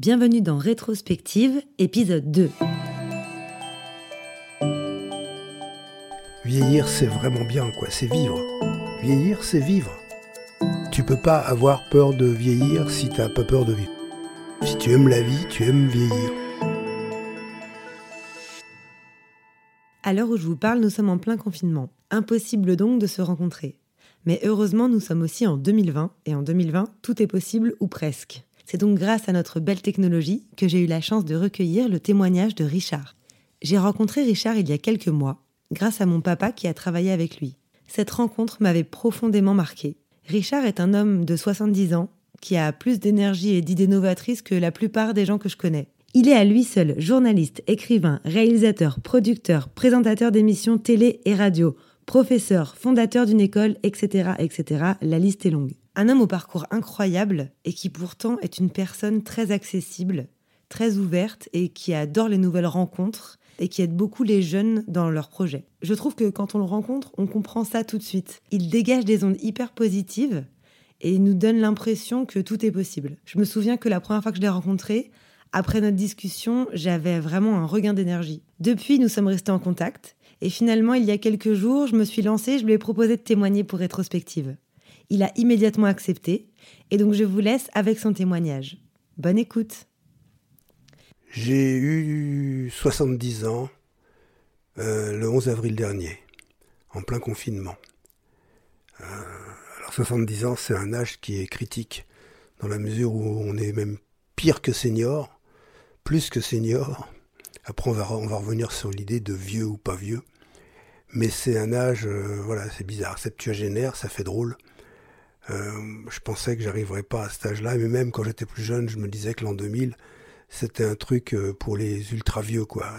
Bienvenue dans Rétrospective, épisode 2. Vieillir, c'est vraiment bien, quoi, c'est vivre. Vieillir, c'est vivre. Tu peux pas avoir peur de vieillir si t'as pas peur de vivre. Si tu aimes la vie, tu aimes vieillir. À l'heure où je vous parle, nous sommes en plein confinement. Impossible donc de se rencontrer. Mais heureusement, nous sommes aussi en 2020, et en 2020, tout est possible ou presque. C'est donc grâce à notre belle technologie que j'ai eu la chance de recueillir le témoignage de Richard. J'ai rencontré Richard il y a quelques mois, grâce à mon papa qui a travaillé avec lui. Cette rencontre m'avait profondément marqué. Richard est un homme de 70 ans qui a plus d'énergie et d'idées novatrices que la plupart des gens que je connais. Il est à lui seul journaliste, écrivain, réalisateur, producteur, présentateur d'émissions télé et radio, professeur, fondateur d'une école, etc., etc. La liste est longue. Un homme au parcours incroyable et qui pourtant est une personne très accessible, très ouverte et qui adore les nouvelles rencontres et qui aide beaucoup les jeunes dans leurs projets. Je trouve que quand on le rencontre, on comprend ça tout de suite. Il dégage des ondes hyper positives et nous donne l'impression que tout est possible. Je me souviens que la première fois que je l'ai rencontré, après notre discussion, j'avais vraiment un regain d'énergie. Depuis, nous sommes restés en contact et finalement, il y a quelques jours, je me suis lancée, je lui ai proposé de témoigner pour rétrospective. Il a immédiatement accepté et donc je vous laisse avec son témoignage. Bonne écoute. J'ai eu 70 ans euh, le 11 avril dernier, en plein confinement. Euh, alors 70 ans, c'est un âge qui est critique, dans la mesure où on est même pire que senior, plus que senior. Après, on va, on revenir sur l'idée de vieux ou pas vieux. Mais c'est un âge, euh, voilà, c'est bizarre, septuagénaire, ça fait drôle. Je pensais que j'arriverais pas à cet âge-là, mais même quand j'étais plus jeune, je me disais que l'an 2000, c'était un truc euh, pour les ultra vieux, quoi.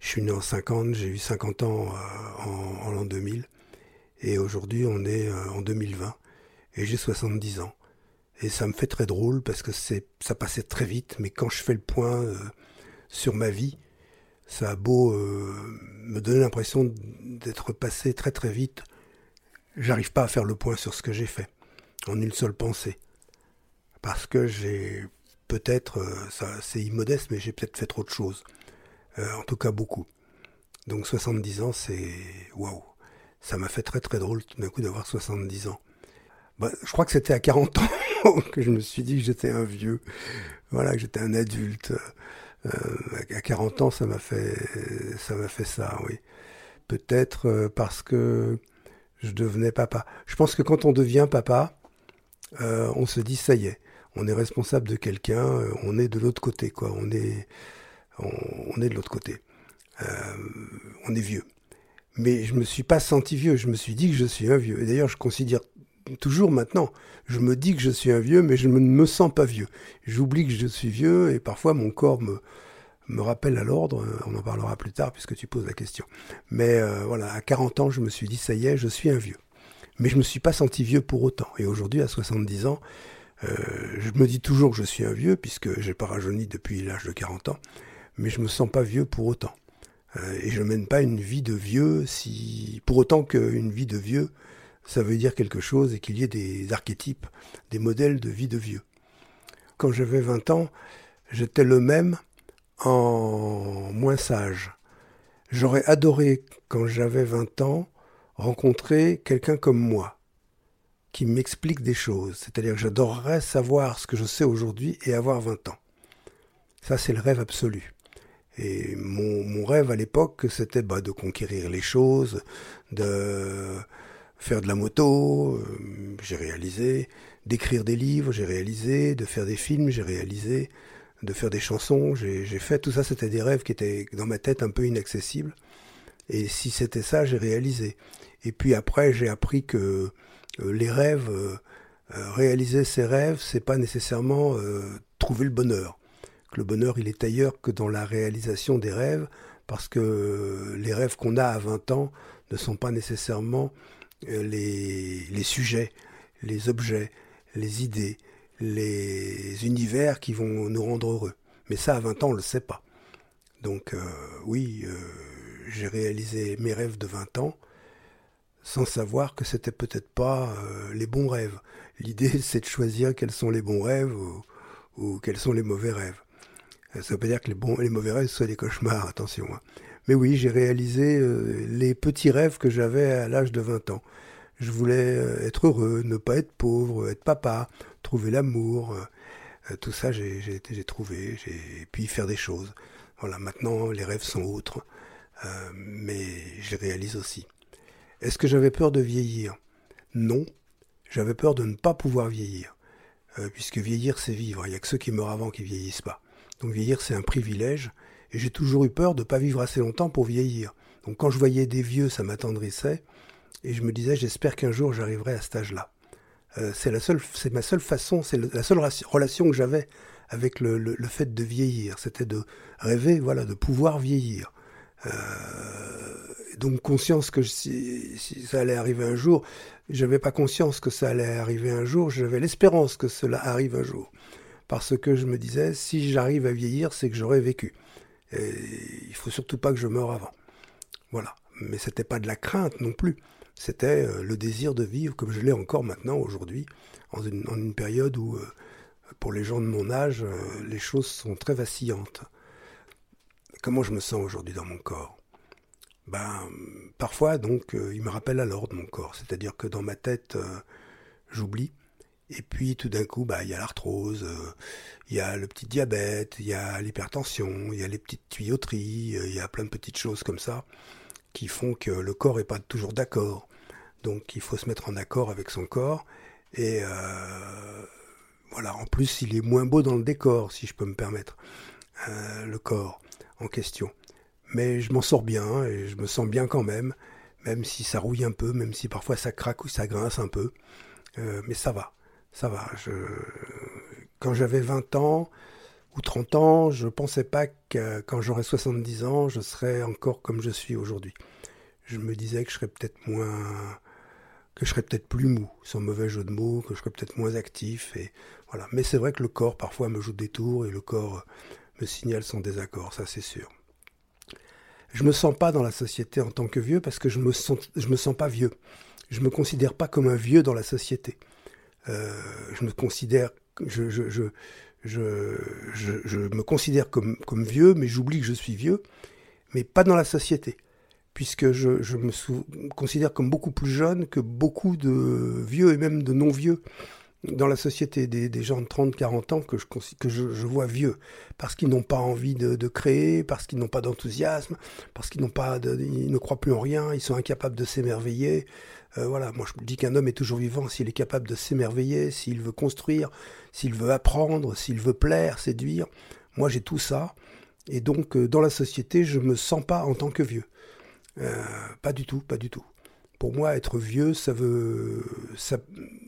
je suis né en 50, j'ai eu 50 ans euh, en, l'an 2000. Et aujourd'hui, on est euh, en 2020. Et j'ai 70 ans. Et ça me fait très drôle parce que ça passait très vite. Mais quand je fais le point sur ma vie, ça a beau me donner l'impression d'être passé très très vite. J'arrive pas à faire le point sur ce que j'ai fait en une seule pensée. Parce que j'ai peut-être, euh, c'est immodeste, mais j'ai peut-être fait trop de choses. Euh, en tout cas, beaucoup. Donc 70 ans, c'est... Waouh Ça m'a fait très très drôle tout d'un coup d'avoir 70 ans. Bah, je crois que c'était à 40 ans que je me suis dit que j'étais un vieux. Voilà, que j'étais un adulte. Euh, à 40 ans, ça m'a fait, ça m'a fait ça, oui. Peut-être parce que je devenais papa. Je pense que quand on devient papa, on se dit ça y est, on est responsable de quelqu'un, euh, on est de l'autre côté, quoi. On est, on, est de l'autre côté. Euh, on est vieux. Mais je me suis pas senti vieux, je me suis dit que je suis un vieux. Et d'ailleurs, je considère toujours maintenant, je me dis que je suis un vieux, mais je ne me sens pas vieux. J'oublie que je suis vieux et parfois mon corps me, me rappelle à l'ordre. On en parlera plus tard puisque tu poses la question. Mais euh, voilà, à 40 ans, je me suis dit, ça y est, je suis un vieux. Mais je ne me suis pas senti vieux pour autant. Et aujourd'hui, à 70 ans, euh, je me dis toujours que je suis un vieux, puisque j'ai pas rajeuni depuis l'âge de 40 ans, mais je me sens pas vieux pour autant. Euh, et je mène pas une vie de vieux si, pour autant qu'une vie de vieux, ça veut dire quelque chose et qu'il y ait des archétypes, des modèles de vie de vieux. Quand j'avais 20 ans, j'étais le même en moins sage. J'aurais adoré, quand j'avais 20 ans, rencontrer quelqu'un comme moi qui m'explique des choses. C'est-à-dire que j'adorerais savoir ce que je sais aujourd'hui et avoir 20 ans. Ça, c'est le rêve absolu. Et mon, rêve à l'époque, c'était bah, de conquérir les choses, de faire de la moto, euh, j'ai réalisé, d'écrire des livres, j'ai réalisé, de faire des films, j'ai réalisé, de faire des chansons, j'ai fait. Tout ça, c'était des rêves qui étaient dans ma tête un peu inaccessibles. Et si c'était ça, j'ai réalisé. Et puis après, j'ai appris que euh, les rêves, euh, euh, réaliser ses rêves, c'est pas nécessairement trouver le bonheur. Que le bonheur, il est ailleurs que dans la réalisation des rêves, parce que les rêves qu'on a à 20 ans ne sont pas nécessairement les, les sujets, les objets, les idées, les univers qui vont nous rendre heureux. Mais ça, à 20 ans, on ne le sait pas. Donc oui, j'ai réalisé mes rêves de 20 ans, sans savoir que c'était peut-être pas euh, les bons rêves. L'idée, c'est de choisir quels sont les bons rêves ou quels sont les mauvais rêves. Ça veut pas dire que les, bons, les mauvais rêves soient des cauchemars, attention. Hein. Mais oui, j'ai réalisé les petits rêves que j'avais à l'âge de 20 ans. Je voulais être heureux, ne pas être pauvre, être papa, trouver l'amour. tout ça, j'ai trouvé. Et puis faire des choses. Voilà, maintenant, les rêves sont autres. mais je les réalise aussi. Est-ce que j'avais peur de vieillir? Non, j'avais peur de ne pas pouvoir vieillir. Euh, puisque vieillir, c'est vivre. Il n'y a que ceux qui meurent avant qui vieillissent pas. Donc vieillir, c'est un privilège. Et j'ai toujours eu peur de ne pas vivre assez longtemps pour vieillir. Donc quand je voyais des vieux, ça m'attendrissait. Et je me disais, j'espère qu'un jour j'arriverai à cet âge-là. Euh, c'est la seule, c'est ma seule façon, c'est la seule relation que j'avais avec le, le, fait de vieillir. C'était de rêver, voilà, de pouvoir vieillir. Euh, donc conscience que si, ça allait arriver un jour, j'avais pas conscience que ça allait arriver un jour, j'avais l'espérance que cela arrive un jour. Parce que je me disais, si j'arrive à vieillir, c'est que j'aurais vécu. Et il faut surtout pas que je meure avant. Voilà. Mais c'était pas de la crainte non plus. C'était euh, le désir de vivre comme je l'ai encore maintenant aujourd'hui, en une, période où, euh, pour les gens de mon âge, euh, les choses sont très vacillantes. Comment je me sens aujourd'hui dans mon corps? Ben, parfois, donc, il me rappelle à l'ordre mon corps. C'est-à-dire que dans ma tête, j'oublie. Et puis, tout d'un coup, bah, il y a l'arthrose, il y a le petit diabète, il y a l'hypertension, il y a les petites tuyauteries, il y a plein de petites choses comme ça qui font que le corps n'est pas toujours d'accord. Donc, il faut se mettre en accord avec son corps. Et voilà, en plus, il est moins beau dans le décor, si je peux me permettre, le corps en question. Mais je m'en sors bien et je me sens bien quand même, même si ça rouille un peu, même si parfois ça craque ou ça grince un peu. Euh, mais ça va, ça va. Je... Quand j'avais 20 ans ou 30 ans, je ne pensais pas que quand j'aurais 70 ans, je serais encore comme je suis aujourd'hui. Je me disais que je serais peut-être moins que je serais peut-être plus mou, sans mauvais jeu de mots, que je serais peut-être moins actif. Et voilà. Mais c'est vrai que le corps parfois me joue des tours et le corps me signale son désaccord, ça c'est sûr je me sens pas dans la société en tant que vieux parce que je me sens, je me sens pas vieux. Je me considère pas comme un vieux dans la société. Euh, je me considère, je, je, je, je, me considère comme, comme vieux, mais j'oublie que je suis vieux, mais pas dans la société, puisque je, me considère comme beaucoup plus jeune que beaucoup de vieux et même de non vieux dans la société des, gens de 30, 40 ans que je, vois vieux, parce qu'ils n'ont pas envie de, créer, parce qu'ils n'ont pas d'enthousiasme, parce qu'ils n'ont pas ils ne croient plus en rien, ils sont incapables de s'émerveiller. Euh, voilà, moi je dis qu'un homme est toujours vivant s'il est capable de s'émerveiller, s'il veut construire, s'il veut apprendre, s'il veut plaire, séduire. Moi j'ai tout ça, et donc euh, dans la société je me sens pas en tant que vieux. Euh, pas du tout, pas du tout. Pour moi, être vieux, ça veut. Ça,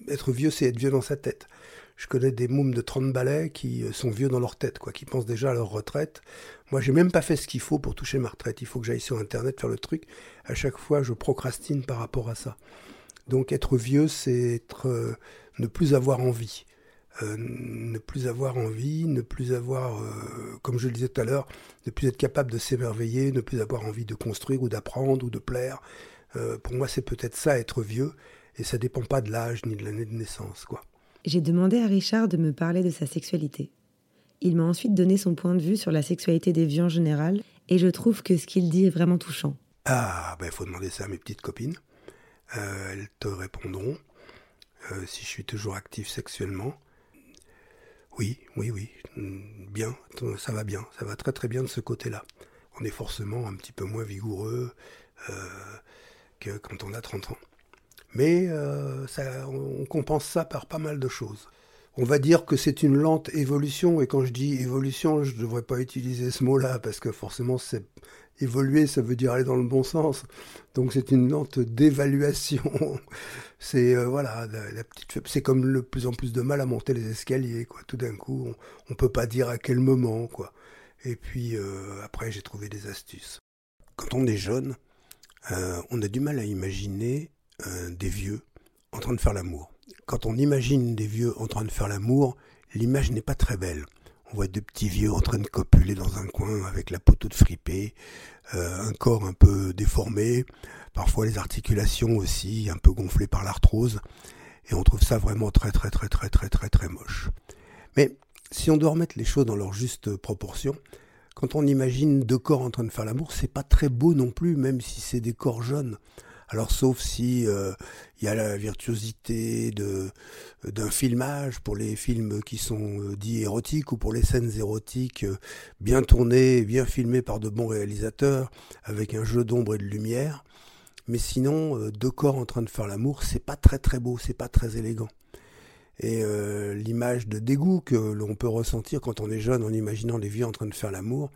être vieux, c'est être vieux dans sa tête. Je connais des mômes de 30 balais qui euh, sont vieux dans leur tête, quoi, qui pensent déjà à leur retraite. Moi, j'ai même pas fait ce qu'il faut pour toucher ma retraite. Il faut que j'aille sur Internet faire le truc. À chaque fois, je procrastine par rapport à ça. Donc, être vieux, c'est être, euh, ne plus avoir envie. Euh, ne plus avoir envie, ne plus avoir, comme je le disais tout à l'heure, ne plus être capable de s'émerveiller, ne plus avoir envie de construire ou d'apprendre ou de plaire, euh, pour moi, c'est peut-être ça, être vieux, et ça dépend pas de l'âge ni de l'année de naissance, quoi. J'ai demandé à Richard de me parler de sa sexualité. Il m'a ensuite donné son point de vue sur la sexualité des vieux en général, et je trouve que ce qu'il dit est vraiment touchant. Ah, ben il faut demander ça à mes petites copines. Euh, elles te répondront euh, si je suis toujours actif sexuellement. Oui, oui, oui, bien, ça va bien, ça va très très bien de ce côté-là. On est forcément un petit peu moins vigoureux, que quand on a 30 ans. Mais euh, on compense ça par pas mal de choses. On va dire que c'est une lente évolution, et quand je dis évolution, je ne devrais pas utiliser ce mot-là, parce que forcément, c'est évoluer, ça veut dire aller dans le bon sens. Donc c'est une lente d'évaluation. c'est euh, voilà, la, petite, c'est comme le plus en plus de mal à monter les escaliers, quoi. Tout d'un coup, on, ne peut pas dire à quel moment, quoi. Et puis euh, après, j'ai trouvé des astuces. Quand on est jeune, euh, on a du mal à imaginer des vieux en train de faire l'amour. Quand on imagine des vieux en train de faire l'amour, l'image n'est pas très belle. On voit deux petits vieux en train de copuler dans un coin avec la peau toute fripée, euh, un corps un peu déformé, parfois les articulations aussi un peu gonflées par l'arthrose, et on trouve ça vraiment très très très très très très très moche. Mais si on doit remettre les choses dans leur juste proportion, quand on imagine deux corps en train de faire l'amour, c'est pas très beau non plus, même si c'est des corps jeunes. Alors sauf si euh, il y a la virtuosité d'un filmage pour les films qui sont euh, dits érotiques ou pour les scènes érotiques euh, bien tournées, bien filmées par de bons réalisateurs avec un jeu d'ombre et de lumière. Mais sinon, deux corps en train de faire l'amour, c'est pas très très beau, c'est pas très élégant. Et l'image de dégoût que l'on peut ressentir quand on est jeune en imaginant les vieux en train de faire l'amour,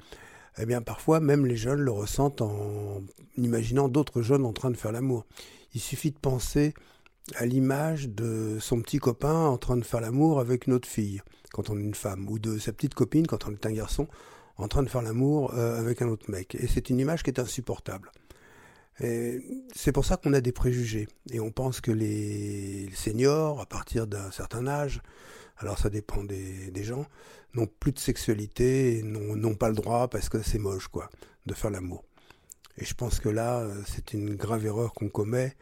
eh bien parfois même les jeunes le ressentent en imaginant d'autres jeunes en train de faire l'amour. Il suffit de penser à l'image de son petit copain en train de faire l'amour avec une autre fille quand on est une femme, ou de sa petite copine quand on est un garçon en train de faire l'amour euh, avec un autre mec. Et c'est une image qui est insupportable. C'est pour ça qu'on a des préjugés. Et on pense que les seniors, à partir d'un certain âge, alors ça dépend des, gens, n'ont plus de sexualité n'ont pas le droit parce que c'est moche, quoi, de faire l'amour. Et je pense que là, euh, c'est une grave erreur qu'on commet.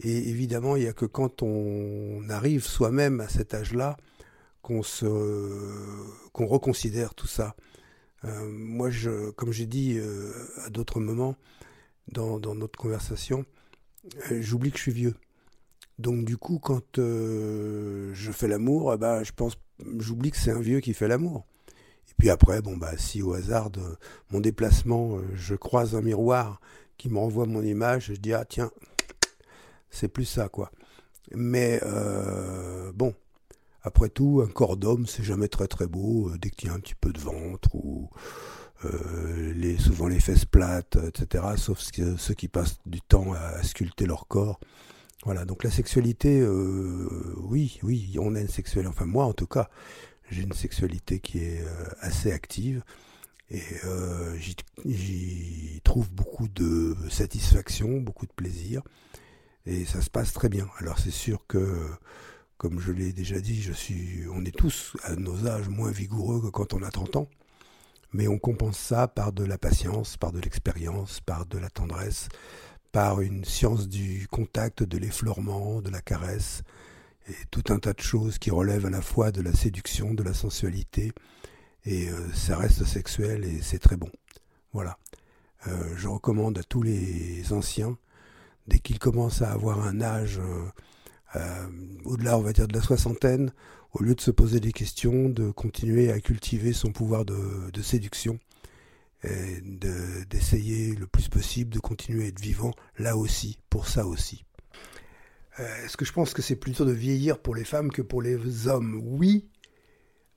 Et évidemment, il n'y a que quand on arrive soi-même à cet âge-là qu'on se, qu'on reconsidère tout ça. Euh, moi, je, comme j'ai dit euh, à d'autres moments dans, dans, notre conversation, j'oublie que je suis vieux. Donc du coup, quand je fais l'amour, eh ben, je pense j'oublie que c'est un vieux qui fait l'amour. Et puis après, bon bah si au hasard de mon déplacement, euh, je croise un miroir qui me renvoie mon image, je dis ah tiens, c'est plus ça quoi. Mais euh, bon, après tout, un corps d'homme, c'est jamais très très beau euh, dès qu'il y a un petit peu de ventre ou les, souvent les fesses plates, etc. Sauf ceux qui passent du temps à sculpter leur corps. Voilà, donc la sexualité, euh, oui, oui, on a une sexualité, enfin moi en tout cas, j'ai une sexualité qui est euh, assez active et euh, j'y trouve beaucoup de satisfaction, beaucoup de plaisir et ça se passe très bien. Alors c'est sûr que, comme je l'ai déjà dit, je suis, on est tous à nos âges moins vigoureux que quand on a 30 ans, mais on compense ça par de la patience, par de l'expérience, par de la tendresse, par une science du contact, de l'effleurement, de la caresse, et tout un tas de choses qui relèvent à la fois de la séduction, de la sensualité, et euh, ça reste sexuel et c'est très bon. Voilà. Euh, je recommande à tous les anciens, dès qu'ils commencent à avoir un âge euh, au-delà, on va dire, de la soixantaine, au lieu de se poser des questions, de continuer à cultiver son pouvoir de séduction d'essayer le plus possible de continuer à être vivant là aussi, pour ça aussi. Euh, est-ce que je pense que c'est plutôt de vieillir pour les femmes que pour les hommes? Oui,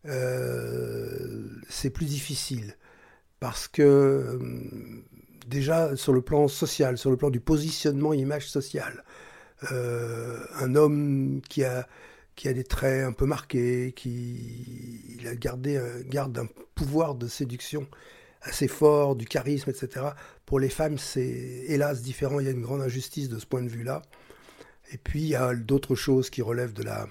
euh, c'est plus difficile parce que euh, déjà sur le plan social, sur le plan du positionnement image sociale, un homme qui a qui a des traits un peu marqués, qui il a gardé, garde un pouvoir de séduction assez fort, du charisme, etc. Pour les femmes, c'est hélas différent. Il y a une grande injustice de ce point de vue-là. Et puis, il y a d'autres choses qui relèvent de la,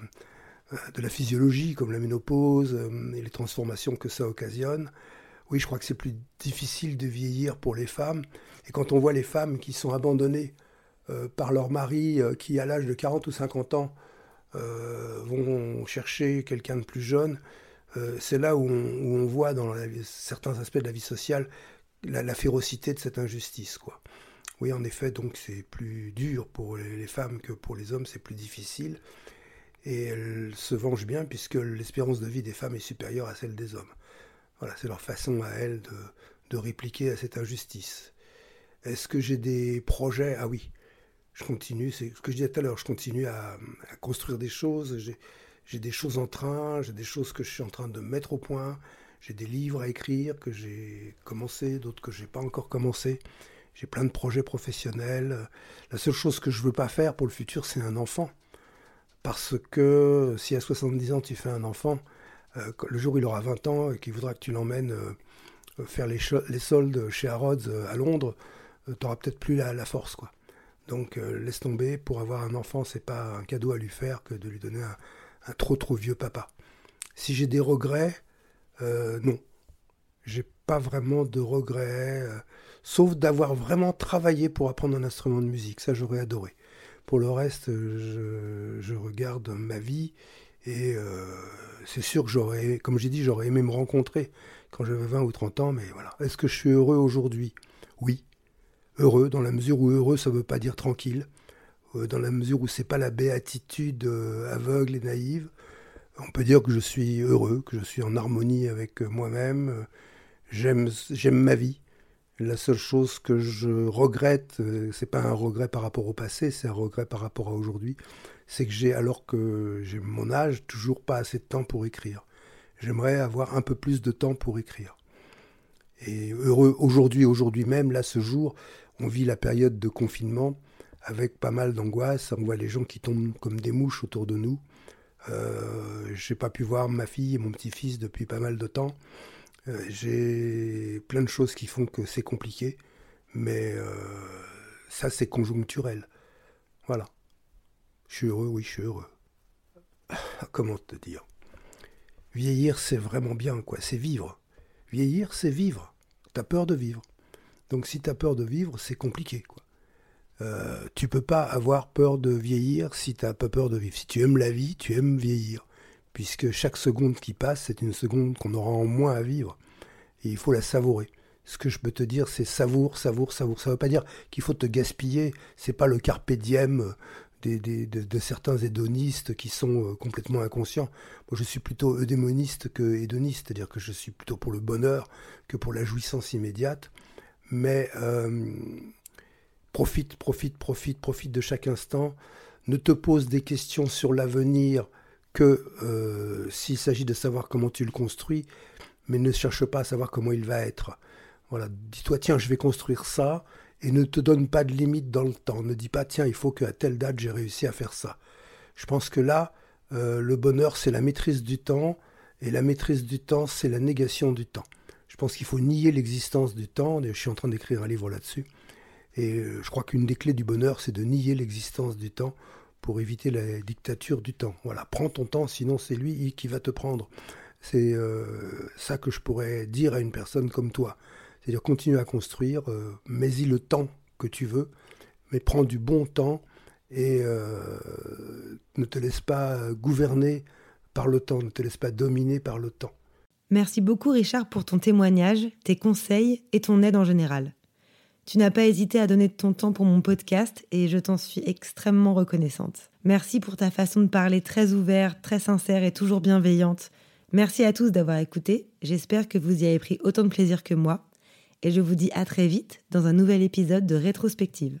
euh, de la physiologie, comme la ménopause euh, et les transformations que ça occasionne. Oui, je crois que c'est plus difficile de vieillir pour les femmes. Et quand on voit les femmes qui sont abandonnées euh, par leur mari, qui à l'âge de 40 ou 50 ans vont chercher quelqu'un de plus jeune, euh, c'est là où on, voit dans certains aspects de la vie sociale la, férocité de cette injustice. Quoi. Oui, en effet, donc c'est plus dur pour les, femmes que pour les hommes, c'est plus difficile. Et elles se vengent bien puisque l'espérance de vie des femmes est supérieure à celle des hommes. Voilà, c'est leur façon à elles de, répliquer à cette injustice. Est-ce que j'ai des projets? Ah oui, je continue, c'est ce que je disais tout à l'heure, je continue à, construire des choses. J'ai des choses en train, j'ai des choses que je suis en train de mettre au point, j'ai des livres à écrire que j'ai commencé, d'autres que j'ai pas encore commencé. J'ai plein de projets professionnels. La seule chose que je veux pas faire pour le futur, c'est un enfant. Parce que si à 70 ans tu fais un enfant, euh, le jour où il aura 20 ans et qu'il voudra que tu l'emmènes euh, faire les, soldes chez Harrods euh, à Londres, tu n'auras peut-être plus la, force. quoi. Donc laisse tomber, pour avoir un enfant, c'est pas un cadeau à lui faire que de lui donner un, un trop trop vieux papa. Si j'ai des regrets, euh, non. J'ai pas vraiment de regrets, euh, sauf d'avoir vraiment travaillé pour apprendre un instrument de musique. Ça, j'aurais adoré. Pour le reste, je, regarde ma vie Et euh, c'est sûr que j'aurais, comme j'ai dit, j'aurais aimé me rencontrer quand j'avais 20 ou 30 ans, mais voilà. Est-ce que je suis heureux aujourd'hui? Oui. Heureux, dans la mesure où heureux, ça ne veut pas dire tranquille. Euh, dans la mesure où c'est pas la béatitude euh, aveugle et naïve. On peut dire que je suis heureux, que je suis en harmonie avec moi-même. J'aime, ma vie. La seule chose que je regrette, euh, c'est pas un regret par rapport au passé, c'est un regret par rapport à aujourd'hui, c'est que j'ai, alors que j'ai mon âge, toujours pas assez de temps pour écrire. J'aimerais avoir un peu plus de temps pour écrire. Et heureux aujourd'hui, aujourd'hui même, là, ce jour, on vit la période de confinement avec pas mal d'angoisse. On voit les gens qui tombent comme des mouches autour de nous. Euh, j'ai pas pu voir ma fille et mon petit-fils depuis pas mal de temps. Euh, j'ai plein de choses qui font que c'est compliqué, mais euh, ça c'est conjoncturel. Voilà. Je suis heureux, oui, je suis heureux. Comment te dire? Vieillir, c'est vraiment bien, quoi. C'est vivre. Vieillir, c'est vivre. T'as peur de vivre. Donc si t'as peur de vivre, c'est compliqué. Euh, tu peux pas avoir peur de vieillir si t'as pas peur de vivre. Si tu aimes la vie, tu aimes vieillir puisque chaque seconde qui passe, c'est une seconde qu'on aura en moins à vivre, et il faut la savourer. Ce que je peux te dire, c'est savoure, savoure, savoure. Ça ne veut pas dire qu'il faut te gaspiller, c'est pas le carpe diem de, certains hédonistes qui sont euh, complètement inconscients. Moi, je suis plutôt eudémoniste que hédoniste, c'est-à-dire que je suis plutôt pour le bonheur que pour la jouissance immédiate. Mais euh, profite, profite, profite, profite de chaque instant. Ne te pose des questions sur l'avenir que euh, s'il s'agit de savoir comment tu le construis, mais ne cherche pas à savoir comment il va être. Voilà, dis-toi tiens, je vais construire ça et ne te donne pas de limite dans le temps. Ne dis pas tiens, il faut qu'à telle date j'ai réussi à faire ça. Je pense que là, euh, le bonheur c'est la maîtrise du temps et la maîtrise du temps c'est la négation du temps. Je pense qu'il faut nier l'existence du temps. Je suis en train d'écrire un livre là-dessus. Et euh, je crois qu'une des clés du bonheur, c'est de nier l'existence du temps pour éviter la dictature du temps. Voilà, prends ton temps, sinon c'est lui qui va te prendre. C'est euh, ça que je pourrais dire à une personne comme toi. C'est-à-dire continue à construire, euh, mets-y le temps que tu veux, mais prends du bon temps et euh, ne te laisse pas gouverner par le temps, ne te laisse pas dominer par le temps. Merci beaucoup Richard pour ton témoignage, tes conseils et ton aide en général. Tu n'as pas hésité à donner de ton temps pour mon podcast et je t'en suis extrêmement reconnaissante. Merci pour ta façon de parler très ouverte, très sincère et toujours bienveillante. Merci à tous d'avoir écouté. J'espère que vous y avez pris autant de plaisir que moi. Et je vous dis à très vite dans un nouvel épisode de Rétrospective.